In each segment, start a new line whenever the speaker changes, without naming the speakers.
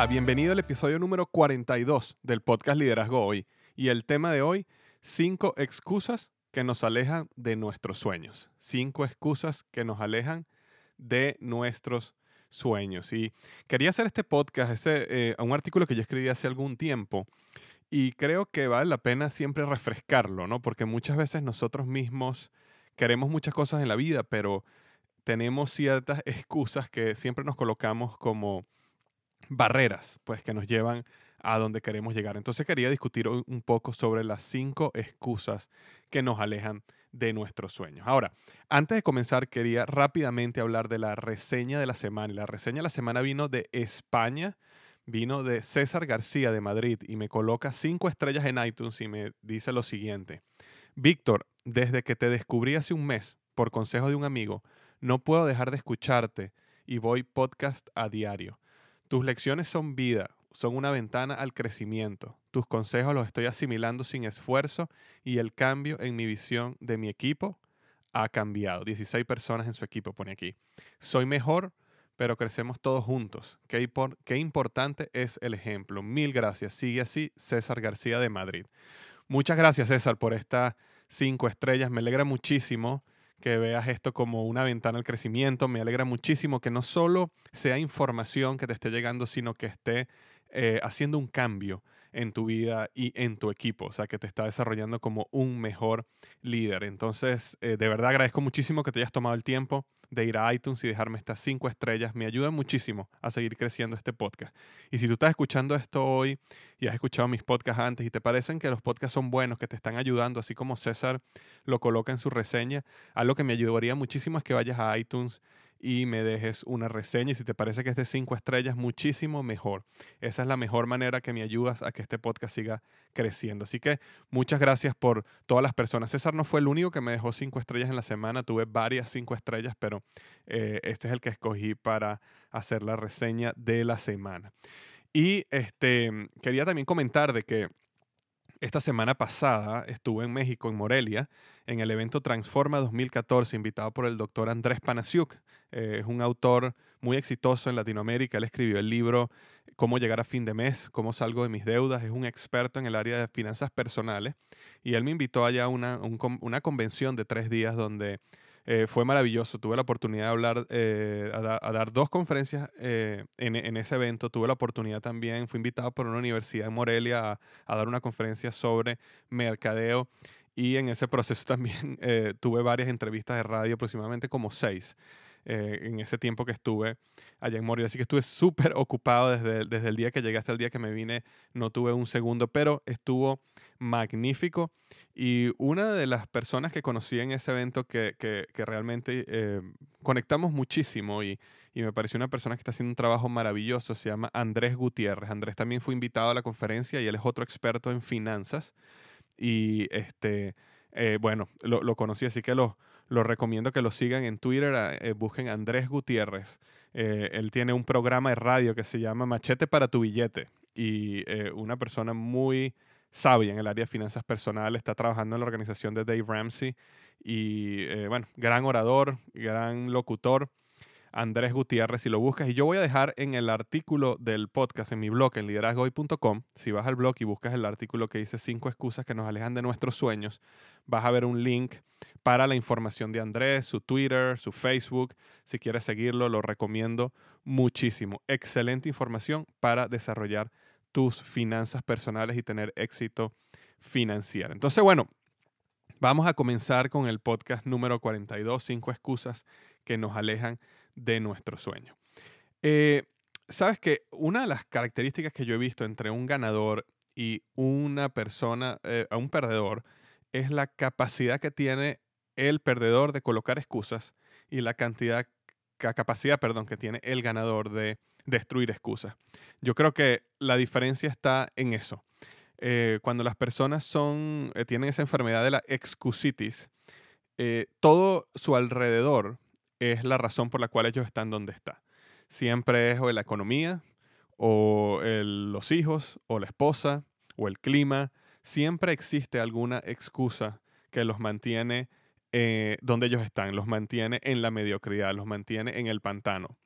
Hola, bienvenido al episodio número 42 del podcast Liderazgo Hoy. Y el tema de hoy, cinco excusas que nos alejan de nuestros sueños. Cinco excusas que nos alejan de nuestros sueños. Y quería hacer este podcast, ese, eh, un artículo que yo escribí hace algún tiempo. Y creo que vale la pena siempre refrescarlo, ¿no? Porque muchas veces nosotros mismos queremos muchas cosas en la vida, pero tenemos ciertas excusas que siempre nos colocamos como barreras, pues que nos llevan a donde queremos llegar. Entonces quería discutir un poco sobre las cinco excusas que nos alejan de nuestros sueños. Ahora, antes de comenzar, quería rápidamente hablar de la reseña de la semana. La reseña de la semana vino de España, vino de César García de Madrid y me coloca cinco estrellas en iTunes y me dice lo siguiente. Víctor, desde que te descubrí hace un mes, por consejo de un amigo, no puedo dejar de escucharte y voy podcast a diario. Tus lecciones son vida, son una ventana al crecimiento. Tus consejos los estoy asimilando sin esfuerzo y el cambio en mi visión de mi equipo ha cambiado. 16 personas en su equipo pone aquí. Soy mejor, pero crecemos todos juntos. Qué, importante es el ejemplo. Mil gracias. Sigue así César García de Madrid. Muchas gracias César por estas cinco estrellas. Me alegra muchísimo que veas esto como una ventana al crecimiento. Me alegra muchísimo que no solo sea información que te esté llegando, sino que esté eh, haciendo un cambio en tu vida y en tu equipo, o sea, que te está desarrollando como un mejor líder. Entonces, eh, de verdad agradezco muchísimo que te hayas tomado el tiempo de ir a iTunes y dejarme estas cinco estrellas. Me ayuda muchísimo a seguir creciendo este podcast. Y si tú estás escuchando esto hoy y has escuchado mis podcasts antes y te parecen que los podcasts son buenos, que te están ayudando, así como César lo coloca en su reseña, algo que me ayudaría muchísimo es que vayas a iTunes y me dejes una reseña. Y si te parece que es de cinco estrellas, muchísimo mejor. Esa es la mejor manera que me ayudas a que este podcast siga creciendo. Así que muchas gracias por todas las personas. César no fue el único que me dejó cinco estrellas en la semana. Tuve varias cinco estrellas, pero eh, este es el que escogí para hacer la reseña de la semana. Y este, quería también comentar de que esta semana pasada estuve en México, en Morelia, en el evento Transforma 2014, invitado por el doctor Andrés Panasiuk. Eh, es un autor muy exitoso en Latinoamérica. Él escribió el libro Cómo llegar a fin de mes, cómo salgo de mis deudas. Es un experto en el área de finanzas personales. Y él me invitó allá a una, una convención de tres días donde eh, fue maravilloso. Tuve la oportunidad de hablar, eh, dar dos conferencias en, ese evento. Tuve la oportunidad también, fui invitado por una universidad en Morelia a dar una conferencia sobre mercadeo. Y en ese proceso también tuve varias entrevistas de radio, aproximadamente como seis. Eh, en ese tiempo que estuve allá en Morelia. Así que estuve súper ocupado desde, desde el día que llegué hasta el día que me vine. No tuve un segundo, pero estuvo magnífico. Y una de las personas que conocí en ese evento que, que, realmente eh, conectamos muchísimo y, y me pareció una persona que está haciendo un trabajo maravilloso, se llama Andrés Gutiérrez. Andrés también fue invitado a la conferencia y él es otro experto en finanzas y este, eh, bueno, lo, conocí, así que lo, lo recomiendo que lo sigan en Twitter, eh, busquen Andrés Gutiérrez. Eh, él tiene un programa de radio que se llama Machete para tu billete y una persona muy sabia en el área de finanzas personales, está trabajando en la organización de Dave Ramsey y bueno, gran orador, gran locutor. Andrés Gutiérrez, si lo buscas. Y yo voy a dejar en el artículo del podcast, en mi blog, en liderazgoy.com, si vas al blog y buscas el artículo que dice cinco excusas que nos alejan de nuestros sueños, vas a ver un link para la información de Andrés, su Twitter, su Facebook. Si quieres seguirlo, lo recomiendo muchísimo. Excelente información para desarrollar tus finanzas personales y tener éxito financiero. Entonces, bueno, vamos a comenzar con el podcast número 42, cinco excusas que nos alejan de nuestro sueño. Eh, Sabes que una de las características que yo he visto entre un ganador y una persona, eh, un perdedor, es la capacidad que tiene el perdedor de colocar excusas y la cantidad, capacidad, perdón, que tiene el ganador de destruir excusas. Yo creo que la diferencia está en eso. Eh, cuando las personas son, tienen esa enfermedad de la excusitis, todo su alrededor es la razón por la cual ellos están donde están. Siempre es o la economía, o los hijos, o la esposa, o el clima. Siempre existe alguna excusa que los mantiene eh, donde ellos están, los mantiene en la mediocridad, los mantiene en el pantano.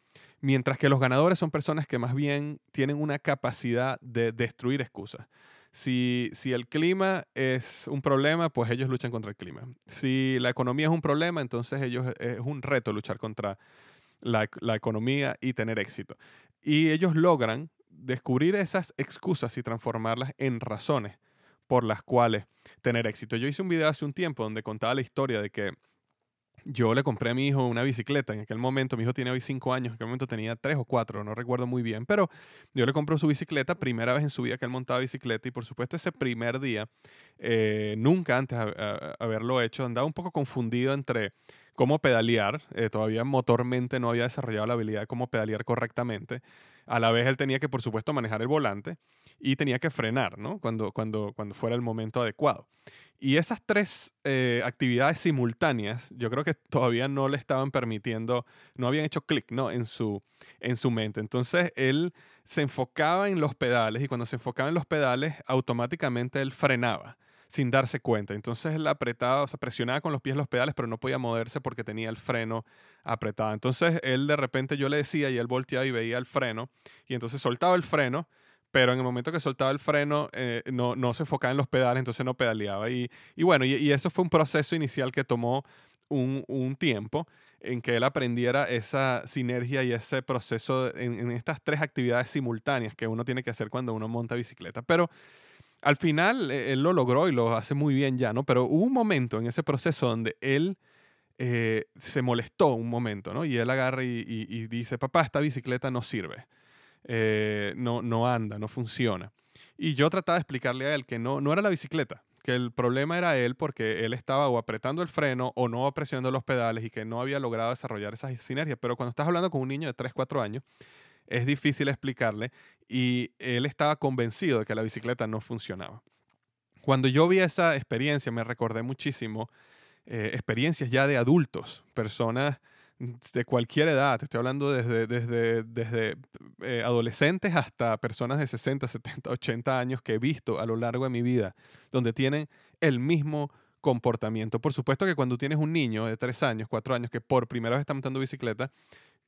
Mientras que los ganadores son personas que más bien tienen una capacidad de destruir excusas. Si, el clima es un problema, pues ellos luchan contra el clima. Si la economía es un problema, entonces ellos es un reto luchar contra la, economía y tener éxito. Y ellos logran descubrir esas excusas y transformarlas en razones por las cuales tener éxito. Yo hice un video hace un tiempo donde contaba la historia de que yo le compré a mi hijo una bicicleta. En aquel momento, mi hijo tiene hoy cinco años, en aquel momento tenía tres o cuatro, no recuerdo muy bien, pero yo le compré su bicicleta, primera vez en su vida que él montaba bicicleta y por supuesto ese primer día, eh, nunca antes de haberlo hecho, andaba un poco confundido entre cómo pedalear, eh, todavía motormente no había desarrollado la habilidad de cómo pedalear correctamente. A la vez él tenía que, por supuesto, manejar el volante y tenía que frenar, ¿no? Cuando, cuando, cuando fuera el momento adecuado. Y esas tres eh, actividades simultáneas, yo creo que todavía no le estaban permitiendo, no habían hecho clic ¿no? en, su, en su mente. Entonces él se enfocaba en los pedales y cuando se enfocaba en los pedales, automáticamente él frenaba sin darse cuenta. Entonces él apretaba, o sea, presionaba con los pies los pedales, pero no podía moverse porque tenía el freno apretado. Entonces él de repente yo le decía y él volteaba y veía el freno y entonces soltaba el freno pero en el momento que soltaba el freno eh, no, no, se enfocaba en los pedales, entonces no pedaleaba. Y, y bueno, y, eso fue un proceso inicial que tomó un, un, tiempo en que él aprendiera esa sinergia y ese proceso en, en, estas tres actividades simultáneas que uno tiene que hacer cuando uno monta bicicleta. Pero al final eh, él lo logró y lo hace muy bien ya, ¿no? Pero hubo un momento en ese proceso donde él... Eh, se molestó un momento, ¿no? Y él agarra y, dice, papá, esta bicicleta no sirve. Eh, no, no anda, no funciona. Y yo trataba de explicarle a él que no, no era la bicicleta, que el problema era él porque él estaba o apretando el freno o no presionando los pedales y que no había logrado desarrollar esas sinergias. Pero cuando estás hablando con un niño de 3, 4 años, es difícil explicarle y él estaba convencido de que la bicicleta no funcionaba. Cuando yo vi esa experiencia, me recordé muchísimo eh, experiencias ya de adultos, personas de cualquier edad, estoy hablando desde, desde, desde eh, adolescentes hasta personas de 60, 70, 80 años que he visto a lo largo de mi vida, donde tienen el mismo comportamiento. Por supuesto que cuando tienes un niño de 3 años, 4 años, que por primera vez está montando bicicleta,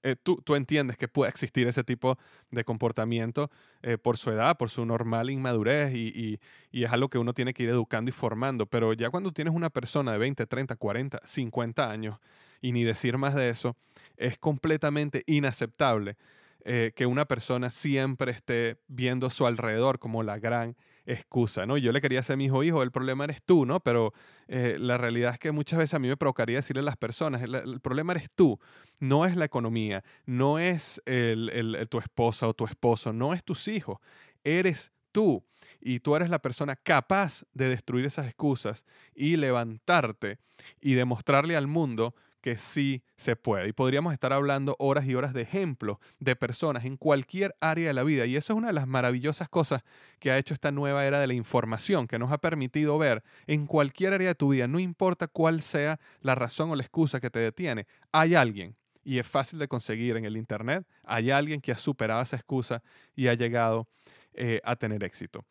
eh, tú, tú, entiendes que puede existir ese tipo de comportamiento eh, por su edad, por su normal inmadurez y, y, es algo que uno tiene que ir educando y formando. Pero ya cuando tienes una persona de 20, 30, 40, 50 años y ni decir más de eso, es completamente inaceptable eh, que una persona siempre esté viendo a su alrededor como la gran excusa, ¿no? Yo le quería hacer mi hijo, hijo, el problema eres tú, ¿no? Pero eh, la realidad es que muchas veces a mí me provocaría decirle a las personas, el, problema eres tú, no es la economía, no es el, tu esposa o tu esposo, no es tus hijos, eres tú. Y tú eres la persona capaz de destruir esas excusas y levantarte y demostrarle al mundo que sí se puede. Y podríamos estar hablando horas y horas de ejemplos de personas en cualquier área de la vida. Y eso es una de las maravillosas cosas que ha hecho esta nueva era de la información, que nos ha permitido ver en cualquier área de tu vida, no importa cuál sea la razón o la excusa que te detiene, hay alguien, y es fácil de conseguir en el Internet, hay alguien que ha superado esa excusa y ha llegado eh, a tener éxito.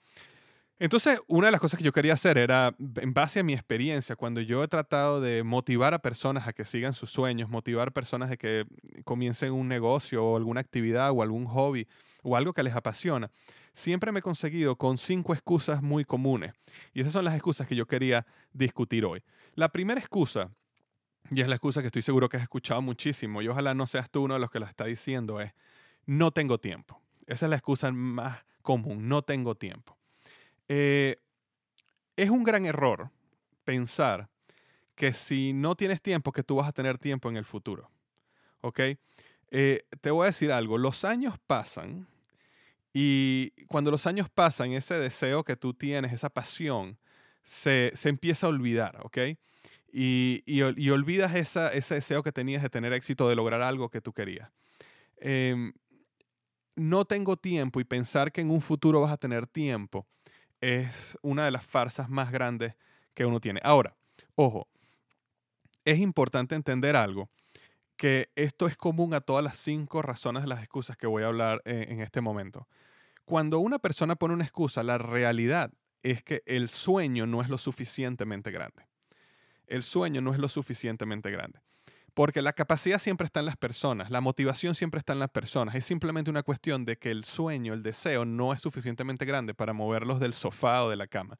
Entonces, una de las cosas que yo quería hacer era, en base a mi experiencia, cuando yo he tratado de motivar a personas a que sigan sus sueños, motivar a personas a que comiencen un negocio o alguna actividad o algún hobby o algo que les apasiona, siempre me he conseguido con cinco excusas muy comunes. Y esas son las excusas que yo quería discutir hoy. La primera excusa, y es la excusa que estoy seguro que has escuchado muchísimo, y ojalá no seas tú uno de los que la está diciendo, es, no tengo tiempo. Esa es la excusa más común, no tengo tiempo. Eh, es un gran error pensar que si no tienes tiempo, que tú vas a tener tiempo en el futuro. ¿Ok? Eh, te voy a decir algo, los años pasan y cuando los años pasan, ese deseo que tú tienes, esa pasión, se, empieza a olvidar, ¿ok? Y, olvidas ese deseo que tenías de tener éxito, de lograr algo que tú querías. Em, no tengo tiempo y pensar que en un futuro vas a tener tiempo es una de las farsas más grandes que uno tiene. Ahora, ojo, es importante entender algo, que esto es común a todas las cinco razones de las excusas que voy a hablar en, en este momento. Cuando una persona pone una excusa, la realidad es que el sueño no es lo suficientemente grande. El sueño no es lo suficientemente grande. Porque la capacidad siempre está en las personas, la motivación siempre está en las personas. Es simplemente una cuestión de que el sueño, el deseo, no es suficientemente grande para moverlos del sofá o de la cama.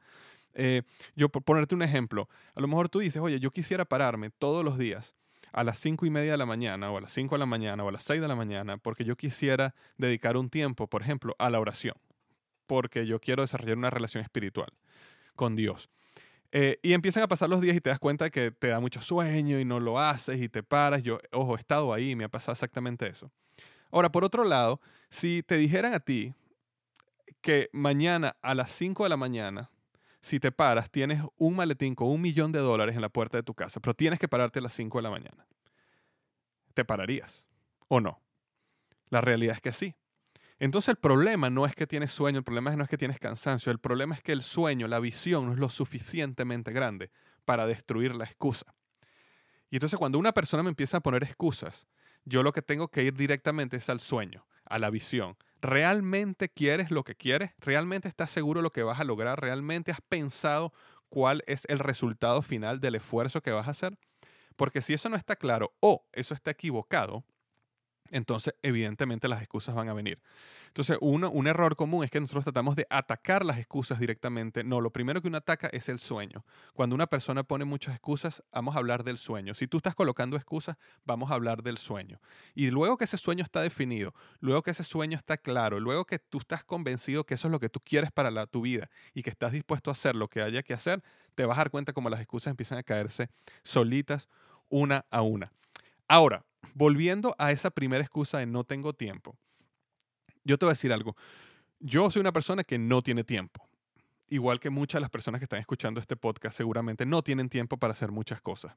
Eh, yo, por ponerte un ejemplo, a lo mejor tú dices, oye, yo quisiera pararme todos los días a las cinco y media de la mañana, o a las cinco de la mañana, o a las seis de la mañana, porque yo quisiera dedicar un tiempo, por ejemplo, a la oración, porque yo quiero desarrollar una relación espiritual con Dios. Eh, y empiezan a pasar los días y te das cuenta que te da mucho sueño y no lo haces y te paras. Yo, ojo, he estado ahí y me ha pasado exactamente eso. Ahora, por otro lado, si te dijeran a ti que mañana a las 5 de la mañana, si te paras, tienes un maletín con un millón de dólares en la puerta de tu casa, pero tienes que pararte a las 5 de la mañana, ¿te pararías o no? La realidad es que sí. Entonces el problema no es que tienes sueño, el problema no es que tienes cansancio, el problema es que el sueño, la visión no es lo suficientemente grande para destruir la excusa. Y entonces cuando una persona me empieza a poner excusas, yo lo que tengo que ir directamente es al sueño, a la visión. ¿Realmente quieres lo que quieres? ¿Realmente estás seguro de lo que vas a lograr? ¿Realmente has pensado cuál es el resultado final del esfuerzo que vas a hacer? Porque si eso no está claro o eso está equivocado, entonces evidentemente las excusas van a venir. Entonces, uno, un error común es que nosotros tratamos de atacar las excusas directamente. No, lo primero que uno ataca es el sueño. Cuando una persona pone muchas excusas, vamos a hablar del sueño. Si tú estás colocando excusas, vamos a hablar del sueño. Y luego que ese sueño está definido, luego que ese sueño está claro, luego que tú estás convencido que eso es lo que tú quieres para tu vida y que estás dispuesto a hacer lo que haya que hacer, te vas a dar cuenta como las excusas empiezan a caerse solitas una a una. Ahora, volviendo a esa primera excusa de no tengo tiempo, yo te voy a decir algo. Yo soy una persona que no tiene tiempo. Igual que muchas de las personas que están escuchando este podcast seguramente no tienen tiempo para hacer muchas cosas.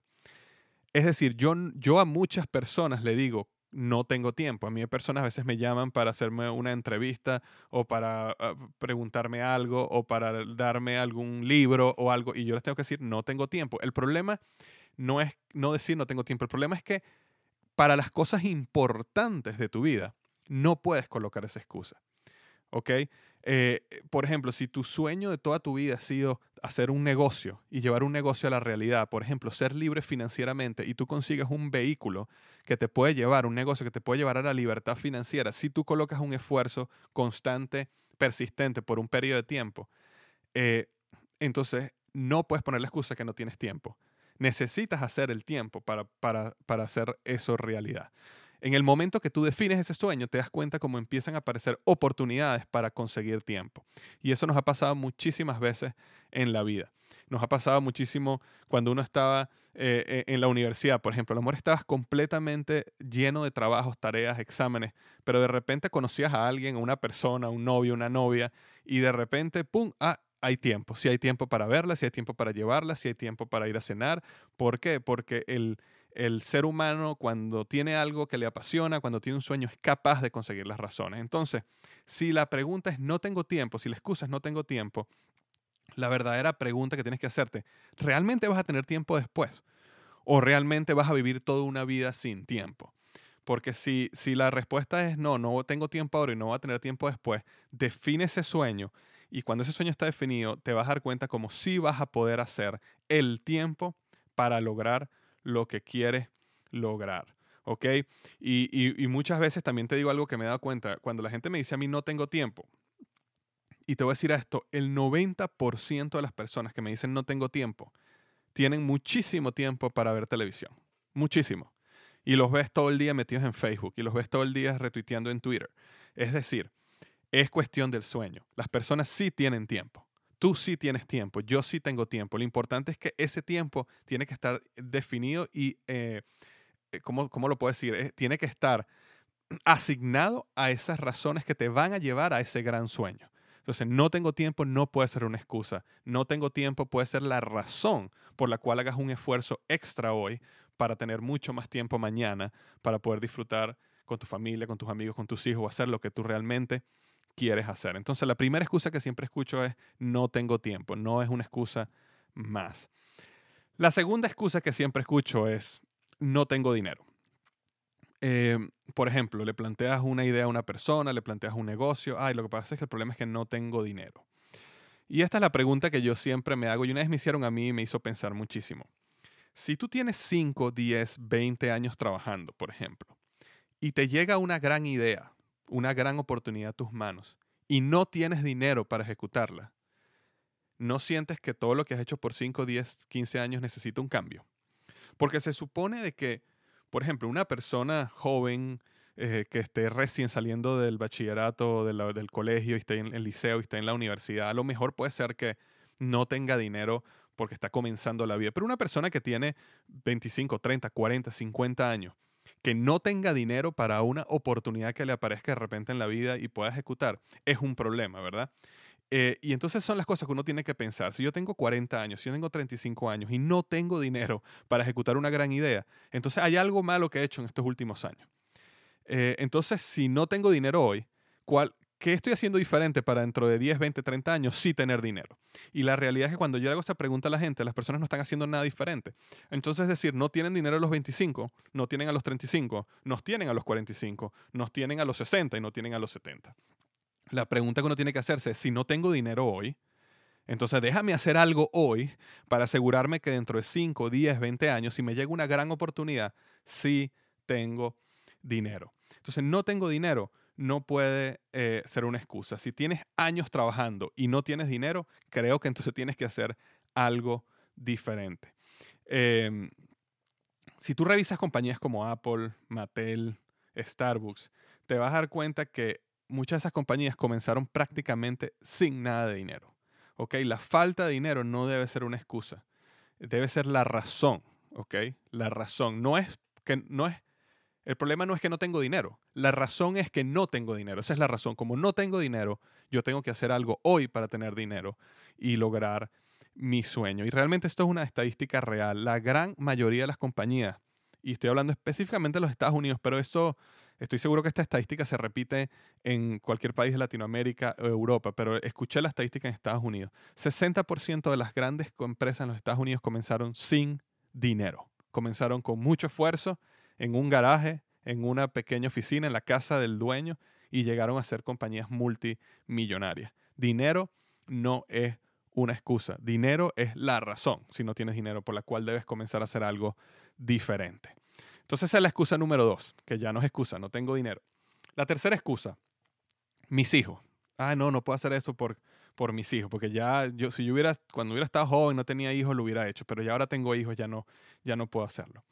Es decir, yo, yo a muchas personas le digo, no tengo tiempo. A mí personas a veces me llaman para hacerme una entrevista o para ah, preguntarme algo o para darme algún libro o algo y yo les tengo que decir, no tengo tiempo. El problema no es no decir no tengo tiempo, el problema es que para las cosas importantes de tu vida, no puedes colocar esa excusa. ¿Ok? Eh, por ejemplo, si tu sueño de toda tu vida ha sido hacer un negocio y llevar un negocio a la realidad, por ejemplo, ser libre financieramente y tú consigues un vehículo que te puede llevar, un negocio que te puede llevar a la libertad financiera, si tú colocas un esfuerzo constante, persistente por un periodo de tiempo, eh, entonces no puedes poner la excusa que no tienes tiempo necesitas hacer el tiempo para, para, hacer eso realidad. En el momento que tú defines ese sueño, te das cuenta cómo empiezan a aparecer oportunidades para conseguir tiempo. Y eso nos ha pasado muchísimas veces en la vida. Nos ha pasado muchísimo cuando uno estaba eh, eh, en la universidad, por ejemplo. A lo mejor estabas completamente lleno de trabajos, tareas, exámenes, pero de repente conocías a alguien, una persona, un novio, una novia, y de repente, ¡pum! Ah, hay tiempo, si hay tiempo para verla, si hay tiempo para llevarla, si hay tiempo para ir a cenar. ¿Por qué? Porque el, el ser humano cuando tiene algo que le apasiona, cuando tiene un sueño, es capaz de conseguir las razones. Entonces, si la pregunta es no tengo tiempo, si la excusa es no tengo tiempo, la verdadera pregunta que tienes que hacerte, ¿realmente vas a tener tiempo después? ¿O realmente vas a vivir toda una vida sin tiempo? Porque si, si la respuesta es no, no tengo tiempo ahora y no voy a tener tiempo después, define ese sueño y cuando ese sueño está definido, te vas a dar cuenta como si vas a poder hacer el tiempo para lograr lo que quieres lograr. ¿Ok? Y, muchas veces también te digo algo que me he dado cuenta. Cuando la gente me dice a mí no tengo tiempo, y te voy a decir esto, el 90% de las personas que me dicen no tengo tiempo, tienen muchísimo tiempo para ver televisión. Muchísimo. Y los ves todo el día metidos en Facebook y los ves todo el día retuiteando en Twitter. Es decir, es cuestión del sueño. Las personas sí tienen tiempo. Tú sí tienes tiempo, yo sí tengo tiempo. Lo importante es que ese tiempo tiene que estar definido y, eh, eh, ¿cómo, lo puedo decir? Eh, tiene que estar asignado a esas razones que te van a llevar a ese gran sueño. Entonces, no tengo tiempo no puede ser una excusa. No tengo tiempo puede ser la razón por la cual hagas un esfuerzo extra hoy para tener mucho más tiempo mañana, para poder disfrutar con tu familia, con tus amigos, con tus hijos, hacer lo que tú realmente quieres hacer. Entonces, la primera excusa que siempre escucho es no tengo tiempo, no es una excusa más. La segunda excusa que siempre escucho es no tengo dinero. Em, por ejemplo, le planteas una idea a una persona, le planteas un negocio, ay, lo que pasa es que el problema es que no tengo dinero. Y esta es la pregunta que yo siempre me hago y una vez me hicieron a mí y me hizo pensar muchísimo. Si tú tienes 5, 10, 20 años trabajando, por ejemplo, y te llega una gran idea, una gran oportunidad a tus manos y no tienes dinero para ejecutarla, ¿no sientes que todo lo que has hecho por 5, 10, 15 años necesita un cambio? Porque se supone de que, por ejemplo, una persona joven eh, que esté recién saliendo del bachillerato, del colegio, y esté en el liceo, y esté en la universidad, a lo mejor puede ser que no tenga dinero porque está comenzando la vida. Pero una persona que tiene 25, 30, 40, 50 años que no tenga dinero para una oportunidad que le aparezca de repente en la vida y pueda ejecutar, es un problema, ¿verdad? Eh, y entonces son las cosas que uno tiene que pensar. Si yo tengo 40 años, si yo tengo 35 años y no tengo dinero para ejecutar una gran idea, entonces hay algo malo que he hecho en estos últimos años. Eh, entonces, si no tengo dinero hoy, ¿cuál, ¿qué estoy haciendo diferente para dentro de 10, 20, 30 años sí tener dinero? Y la realidad es que cuando yo hago esa pregunta a la gente, las personas no están haciendo nada diferente. Entonces, es decir, no tienen dinero a los 25, no tienen a los 35, nos tienen a los 45, nos tienen a los 60 y no tienen a los 70. La pregunta que uno tiene que hacerse es, si no tengo dinero hoy, entonces déjame hacer algo hoy para asegurarme que dentro de 5, 10, 20 años, si me llega una gran oportunidad, sí tengo dinero. Entonces, no tengo dinero, no puede eh, ser una excusa. Si tienes años trabajando y no tienes dinero, creo que entonces tienes que hacer algo diferente. Em, si tú revisas compañías como Apple, Mattel, Starbucks, te vas a dar cuenta que muchas de esas compañías comenzaron prácticamente sin nada de dinero. ¿ok? La falta de dinero no debe ser una excusa, debe ser la razón. ¿ok? La razón no es que no es el problema no es que no tengo dinero. La razón es que no tengo dinero. Esa es la razón. Como no tengo dinero, yo tengo que hacer algo hoy para tener dinero y lograr mi sueño. Y realmente esto es una estadística real. La gran mayoría de las compañías, y estoy hablando específicamente de los Estados Unidos, pero eso estoy seguro que esta estadística se repite en cualquier país de Latinoamérica o Europa, pero escuché la estadística en Estados Unidos. 60% de las grandes empresas en los Estados Unidos comenzaron sin dinero. Comenzaron con mucho esfuerzo en un garaje, en una pequeña oficina, en la casa del dueño y llegaron a ser compañías multimillonarias. Dinero no es una excusa, dinero es la razón, si no tienes dinero, por la cual debes comenzar a hacer algo diferente. Entonces esa es la excusa número dos, que ya no es excusa, no tengo dinero. La tercera excusa, mis hijos. Ah, no, no puedo hacer eso por, por mis hijos, porque ya yo, si yo hubiera, cuando hubiera estado joven, no tenía hijos, lo hubiera hecho, pero ya ahora tengo hijos, ya no, ya no puedo hacerlo.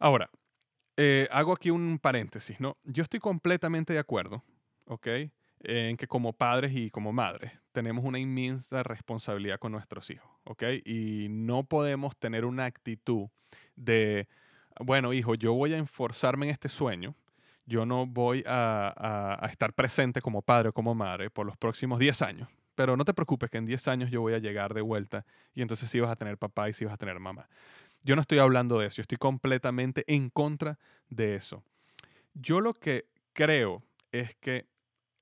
Ahora, eh, hago aquí un paréntesis, ¿no? Yo estoy completamente de acuerdo, ¿ok? En que como padres y como madres tenemos una inmensa responsabilidad con nuestros hijos, ¿ok? Y no podemos tener una actitud de, bueno, hijo, yo voy a enforzarme en este sueño, yo no voy a, a, estar presente como padre o como madre por los próximos 10 años, pero no te preocupes que en 10 años yo voy a llegar de vuelta y entonces sí vas a tener papá y sí vas a tener mamá. Yo no estoy hablando de eso, yo estoy completamente en contra de eso. Yo lo que creo es que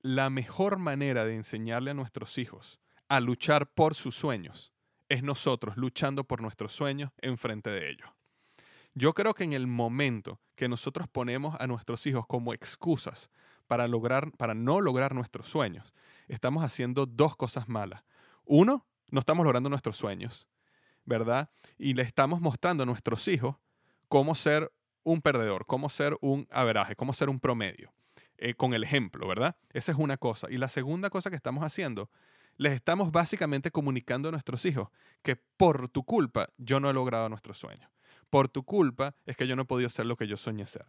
la mejor manera de enseñarle a nuestros hijos a luchar por sus sueños es nosotros luchando por nuestros sueños enfrente de ellos. Yo creo que en el momento que nosotros ponemos a nuestros hijos como excusas para, lograr, para no lograr nuestros sueños, estamos haciendo dos cosas malas. Uno, no estamos logrando nuestros sueños, ¿verdad? Y le estamos mostrando a nuestros hijos cómo ser un perdedor, cómo ser un averaje, cómo ser un promedio, eh, con el ejemplo, ¿verdad? Esa es una cosa. Y la segunda cosa que estamos haciendo, les estamos básicamente comunicando a nuestros hijos que por tu culpa yo no he logrado nuestros sueños. Por tu culpa es que yo no he podido ser lo que yo soñé ser.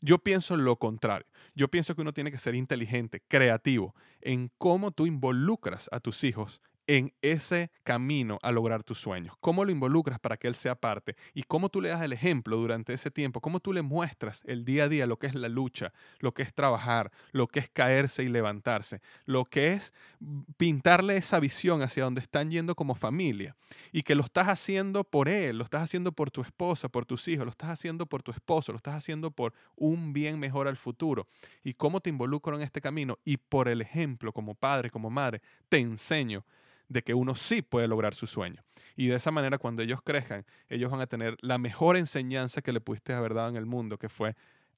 Yo pienso lo contrario. Yo pienso que uno tiene que ser inteligente, creativo en cómo tú involucras a tus hijos en ese camino a lograr tus sueños? ¿Cómo lo involucras para que él sea parte? ¿Y cómo tú le das el ejemplo durante ese tiempo? ¿Cómo tú le muestras el día a día lo que es la lucha, lo que es trabajar, lo que es caerse y levantarse, lo que es pintarle esa visión hacia donde están yendo como familia? Y que lo estás haciendo por él, lo estás haciendo por tu esposa, por tus hijos, lo estás haciendo por tu esposo, lo estás haciendo por un bien mejor al futuro. ¿Y cómo te involucro en este camino? Y por el ejemplo, como padre, como madre, te enseño de que uno sí puede lograr su sueño. Y de esa manera, cuando ellos crezcan, ellos van a tener la mejor enseñanza que le pudiste haber dado en el mundo, que fue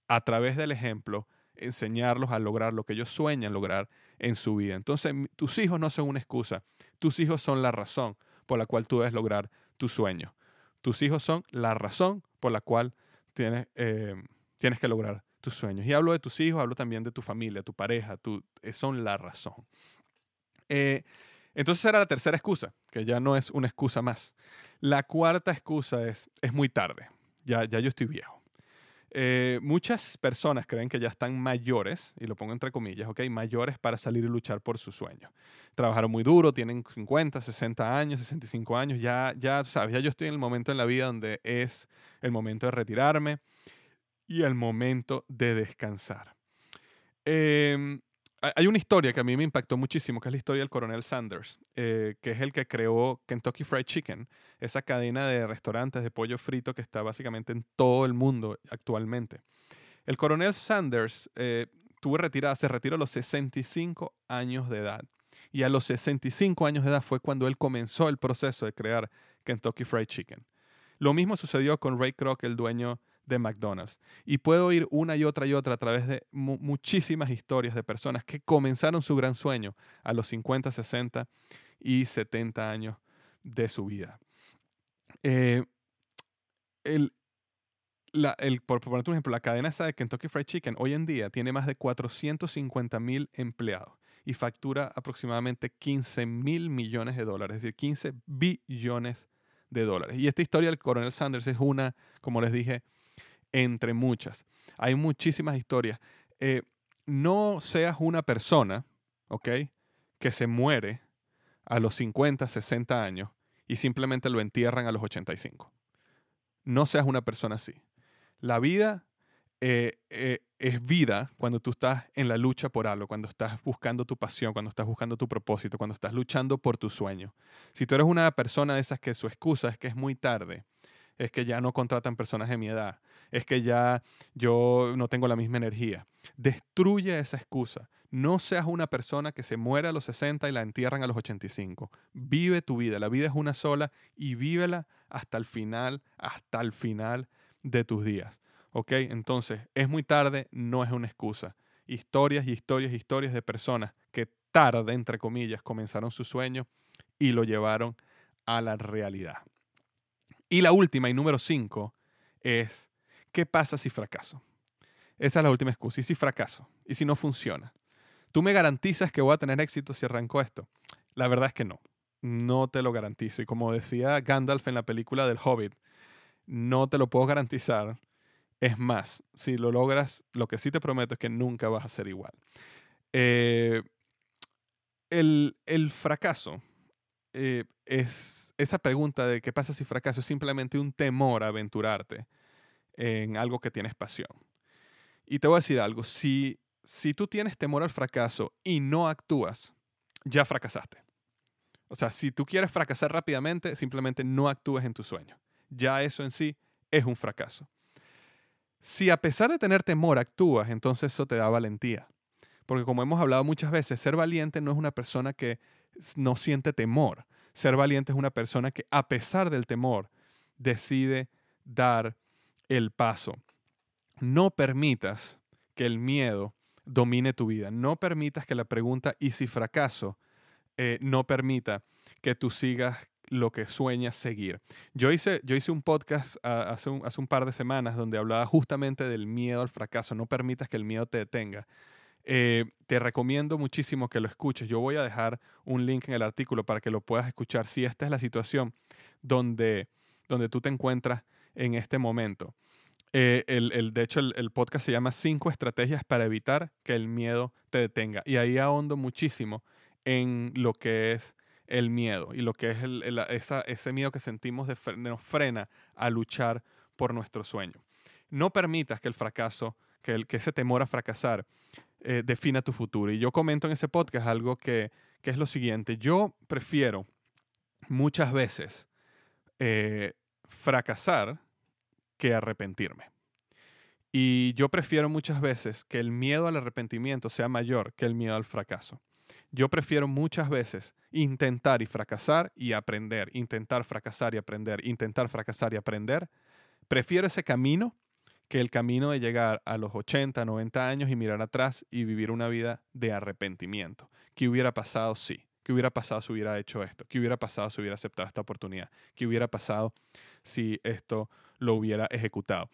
a través del ejemplo, enseñarlos a lograr lo que ellos sueñan lograr en su vida. Entonces, tus hijos no son una excusa, tus hijos son la razón por la cual tú debes lograr tu sueño. Tus hijos son la razón por la cual tienes, eh, tienes que lograr tus sueños. Y hablo de tus hijos, hablo también de tu familia, tu pareja, tu, eh, son la razón. Eh, entonces era la tercera excusa, que ya no es una excusa más. La cuarta excusa es, es muy tarde, ya, ya yo estoy viejo. Eh, muchas personas creen que ya están mayores, y lo pongo entre comillas, ¿ok? Mayores para salir y luchar por sus sueños. Trabajaron muy duro, tienen 50, 60 años, 65 años, ya, ya, sabes, ya yo estoy en el momento en la vida donde es el momento de retirarme y el momento de descansar. Eh, hay una historia que a mí me impactó muchísimo, que es la historia del coronel Sanders, eh, que es el que creó Kentucky Fried Chicken, esa cadena de restaurantes de pollo frito que está básicamente en todo el mundo actualmente. El coronel Sanders eh, tuvo retirada, se retiró a los 65 años de edad. Y a los 65 años de edad fue cuando él comenzó el proceso de crear Kentucky Fried Chicken. Lo mismo sucedió con Ray Kroc, el dueño de McDonald's. Y puedo ir una y otra y otra a través de muchísimas historias de personas que comenzaron su gran sueño a los 50, 60 y 70 años de su vida. Eh, el, por, por un ejemplo, la cadena esa de Kentucky Fried Chicken hoy en día tiene más de 450 mil empleados y factura aproximadamente 15 mil millones de dólares, es decir, 15 billones de dólares. Y esta historia del coronel Sanders es una, como les dije, entre muchas. Hay muchísimas historias. Eh, no seas una persona, ¿ok? Que se muere a los 50, 60 años y simplemente lo entierran a los 85. No seas una persona así. La vida eh, eh, es vida cuando tú estás en la lucha por algo, cuando estás buscando tu pasión, cuando estás buscando tu propósito, cuando estás luchando por tu sueño. Si tú eres una persona de esas que su excusa es que es muy tarde, es que ya no contratan personas de mi edad, es que ya yo no tengo la misma energía. Destruye esa excusa. No seas una persona que se muere a los 60 y la entierran a los 85. Vive tu vida. La vida es una sola y vívela hasta el final, hasta el final de tus días. ¿Ok? Entonces, es muy tarde, no es una excusa. Historias y historias y historias de personas que tarde, entre comillas, comenzaron su sueño y lo llevaron a la realidad. Y la última y número cinco es ¿qué pasa si fracaso? Esa es la última excusa. ¿Y si fracaso? ¿Y si no funciona? ¿Tú me garantizas que voy a tener éxito si arranco esto? La verdad es que no. No te lo garantizo. Y como decía Gandalf en la película del Hobbit, no te lo puedo garantizar. Es más, si lo logras, lo que sí te prometo es que nunca vas a ser igual. Eh, el, fracaso eh, es esa pregunta de qué pasa si fracaso es simplemente un temor a aventurarte en algo que tienes pasión. Y te voy a decir algo, si, si tú tienes temor al fracaso y no actúas, ya fracasaste. O sea, si tú quieres fracasar rápidamente, simplemente no actúes en tu sueño. ya eso en sí es un fracaso. Si a pesar de tener temor actúas, entonces eso te da valentía. Porque como hemos hablado muchas veces, ser valiente no es una persona que no siente temor. Ser valiente es una persona que a pesar del temor decide dar el paso. No permitas que el miedo domine tu vida. No permitas que la pregunta ¿y si fracaso? Eh, no permita que tú sigas lo que sueñas seguir. Yo hice, yo hice un podcast ah, hace, un, hace, un, par de semanas donde hablaba justamente del miedo al fracaso. No permitas que el miedo te detenga. Eh, te recomiendo muchísimo que lo escuches. Yo voy a dejar un link en el artículo para que lo puedas escuchar si esta es la situación donde, donde tú te encuentras en este momento. Eh, el, de hecho, el, podcast se llama Cinco estrategias para evitar que el miedo te detenga. Y ahí ahondo muchísimo en lo que es el miedo y lo que es el, ese miedo que sentimos de, nos frena a luchar por nuestro sueño. No permitas que el fracaso, que, el, que ese temor a fracasar eh, defina tu futuro. Y yo comento en ese podcast algo que, es lo siguiente. Yo prefiero muchas veces eh, fracasar que arrepentirme. Y yo prefiero muchas veces que el miedo al arrepentimiento sea mayor que el miedo al fracaso. Yo prefiero muchas veces intentar y fracasar y aprender, intentar fracasar y aprender, intentar fracasar y aprender. Prefiero ese camino que el camino de llegar a los 80, 90 años y mirar atrás y vivir una vida de arrepentimiento. ¿Qué hubiera pasado? Sí. ¿Qué hubiera pasado si hubiera hecho esto? ¿Qué hubiera pasado si hubiera aceptado esta oportunidad? ¿Qué hubiera pasado si esto lo hubiera ejecutado?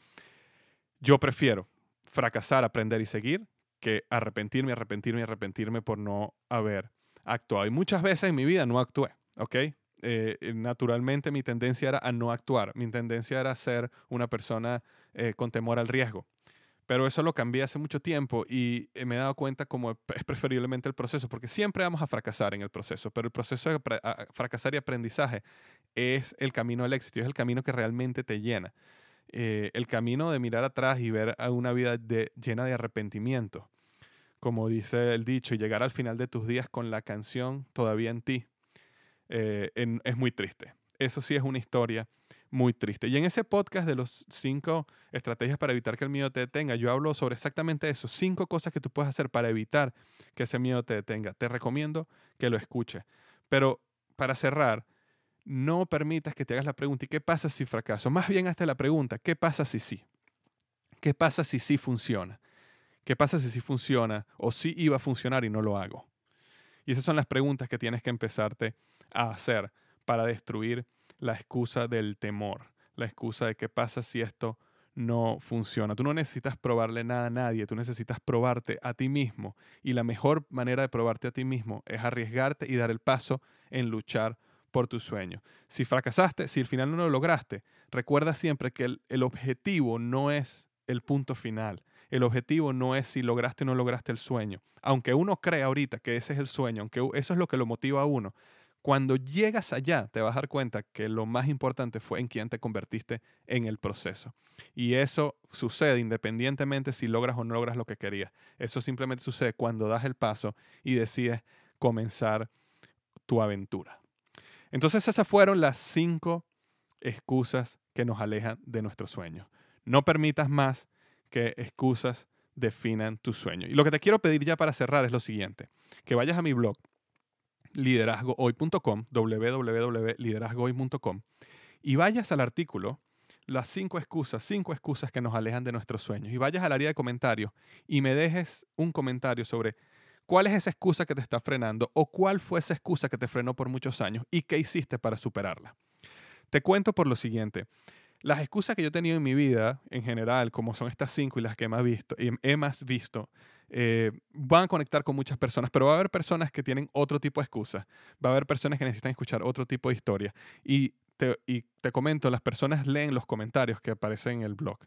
Yo prefiero fracasar, aprender y seguir que arrepentirme, arrepentirme, arrepentirme por no haber actuado. Y muchas veces en mi vida no actué, ¿ok? Eh, eh, naturalmente mi tendencia era a no actuar, mi tendencia era ser una persona eh, con temor al riesgo. Pero eso lo cambié hace mucho tiempo y me he dado cuenta como es preferiblemente el proceso, porque siempre vamos a fracasar en el proceso, pero el proceso de fracasar y aprendizaje es el camino al éxito, es el camino que realmente te llena. el camino de mirar atrás y ver a una vida llena de arrepentimiento como dice el dicho, llegar al final de tus días con la canción todavía en ti, eh, es muy triste. Eso sí es una historia muy triste. Y en ese podcast de los cinco estrategias para evitar que el miedo te detenga, yo hablo sobre exactamente eso, cinco cosas que tú puedes hacer para evitar que ese miedo te detenga. Te recomiendo que lo escuches. Pero para cerrar, no permitas que te hagas la pregunta, ¿y qué pasa si fracaso? Más bien hazte la pregunta, ¿qué pasa si sí? ¿Qué pasa si sí funciona? ¿Qué pasa si sí funciona o si iba a funcionar y no lo hago? Y esas son las preguntas que tienes que empezarte a hacer para destruir la excusa del temor, la excusa de qué pasa si esto no funciona. Tú no necesitas probarle nada a nadie, tú necesitas probarte a ti mismo. Y la mejor manera de probarte a ti mismo es arriesgarte y dar el paso en luchar por tu sueño. Si fracasaste, si al final no lo lograste, recuerda siempre que el, el objetivo no es el punto final. El objetivo no es si lograste o no lograste el sueño. Aunque uno cree ahorita que ese es el sueño, aunque eso es lo que lo motiva a uno, cuando llegas allá te vas a dar cuenta que lo más importante fue en quién te convertiste en el proceso. Y eso sucede independientemente si logras o no logras lo que querías. Eso simplemente sucede cuando das el paso y decides comenzar tu aventura. Entonces esas fueron las cinco excusas que nos alejan de nuestro sueño. No permitas más que excusas definan tu sueño. Y lo que te quiero pedir ya para cerrar es lo siguiente, que vayas a mi blog liderazgohoy.com, www.liderazgohoy.com, y vayas al artículo las cinco excusas, cinco excusas que nos alejan de nuestros sueños, y vayas al área de comentarios y me dejes un comentario sobre cuál es esa excusa que te está frenando o cuál fue esa excusa que te frenó por muchos años y qué hiciste para superarla. Te cuento por lo siguiente. Las excusas que yo he tenido en mi vida, en general, como son estas cinco y las que he más visto, he más visto eh, van a conectar con muchas personas, pero va a haber personas que tienen otro tipo de excusas. Va a haber personas que necesitan escuchar otro tipo de historia. Y te, y comento, las personas leen los comentarios que aparecen en el blog.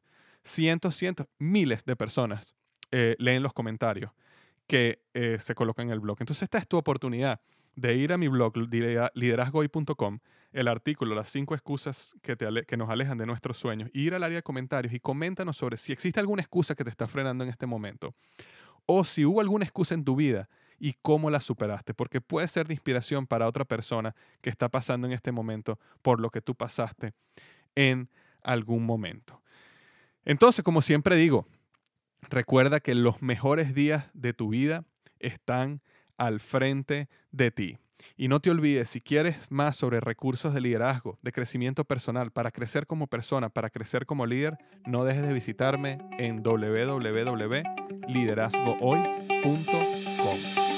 Cientos, cientos, miles de personas eh, leen los comentarios que eh, se colocan en el blog. Entonces esta es tu oportunidad de ir a mi blog liderazgoy.com, el artículo, las cinco excusas que, que nos alejan de nuestros sueños, ir al área de comentarios y coméntanos sobre si existe alguna excusa que te está frenando en este momento o si hubo alguna excusa en tu vida y cómo la superaste, porque puede ser de inspiración para otra persona que está pasando en este momento por lo que tú pasaste en algún momento. Entonces, como siempre digo, recuerda que los mejores días de tu vida están al frente de ti. Y no te olvides, si quieres más sobre recursos de liderazgo, de crecimiento personal, para crecer como persona, para crecer como líder, no dejes de visitarme en www.liderazgohoy.com